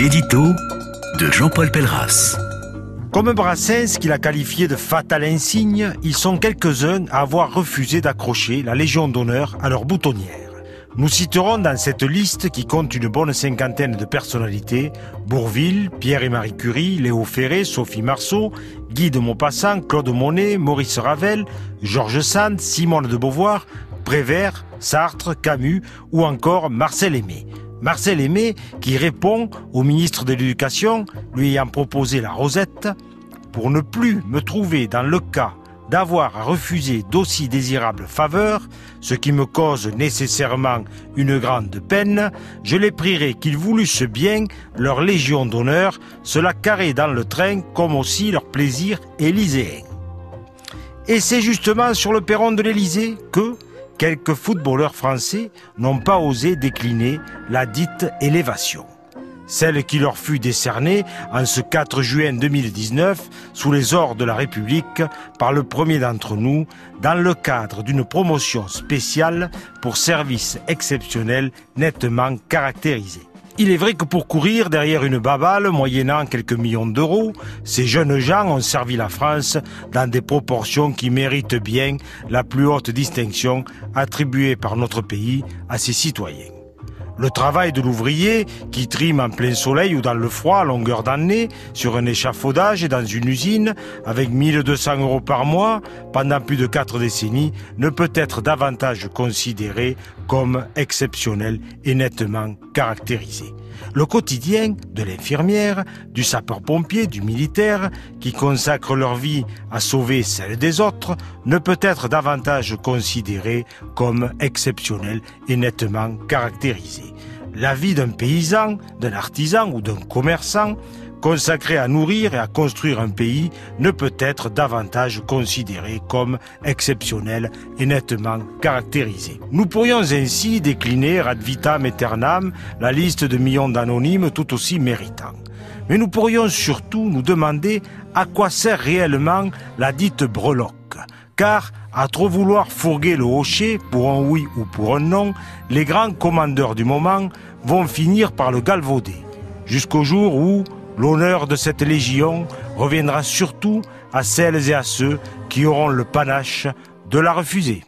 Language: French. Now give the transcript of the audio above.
L'édito de Jean-Paul Pelleras. Comme Brassens, qu'il a qualifié de fatal insigne, ils sont quelques-uns à avoir refusé d'accrocher la Légion d'honneur à leur boutonnière. Nous citerons dans cette liste qui compte une bonne cinquantaine de personnalités Bourville, Pierre et Marie Curie, Léo Ferré, Sophie Marceau, Guy de Maupassant, Claude Monet, Maurice Ravel, Georges Sand, Simone de Beauvoir, Prévert, Sartre, Camus ou encore Marcel Aimé. Marcel Aimé qui répond au ministre de l'Éducation, lui ayant proposé la rosette, pour ne plus me trouver dans le cas d'avoir à refuser d'aussi désirables faveurs, ce qui me cause nécessairement une grande peine, je les prierai qu'ils voulussent bien leur légion d'honneur, cela carré dans le train comme aussi leur plaisir élyséen. Et c'est justement sur le perron de l'Élysée que, quelques footballeurs français n'ont pas osé décliner la dite élévation. Celle qui leur fut décernée en ce 4 juin 2019 sous les ordres de la République par le premier d'entre nous dans le cadre d'une promotion spéciale pour services exceptionnels nettement caractérisés. Il est vrai que pour courir derrière une babale moyennant quelques millions d'euros, ces jeunes gens ont servi la France dans des proportions qui méritent bien la plus haute distinction attribuée par notre pays à ses citoyens. Le travail de l'ouvrier qui trime en plein soleil ou dans le froid à longueur d'année sur un échafaudage et dans une usine avec 1200 euros par mois pendant plus de quatre décennies ne peut être davantage considéré comme exceptionnel et nettement caractérisé. Le quotidien de l'infirmière, du sapeur-pompier, du militaire, qui consacrent leur vie à sauver celle des autres, ne peut être davantage considéré comme exceptionnel et nettement caractérisé. La vie d'un paysan, d'un artisan ou d'un commerçant consacré à nourrir et à construire un pays ne peut être davantage considéré comme exceptionnel et nettement caractérisé. Nous pourrions ainsi décliner ad vitam aeternam la liste de millions d'anonymes tout aussi méritants. Mais nous pourrions surtout nous demander à quoi sert réellement la dite breloque. Car, à trop vouloir fourguer le hocher pour un oui ou pour un non, les grands commandeurs du moment vont finir par le galvauder. Jusqu'au jour où, L'honneur de cette légion reviendra surtout à celles et à ceux qui auront le panache de la refuser.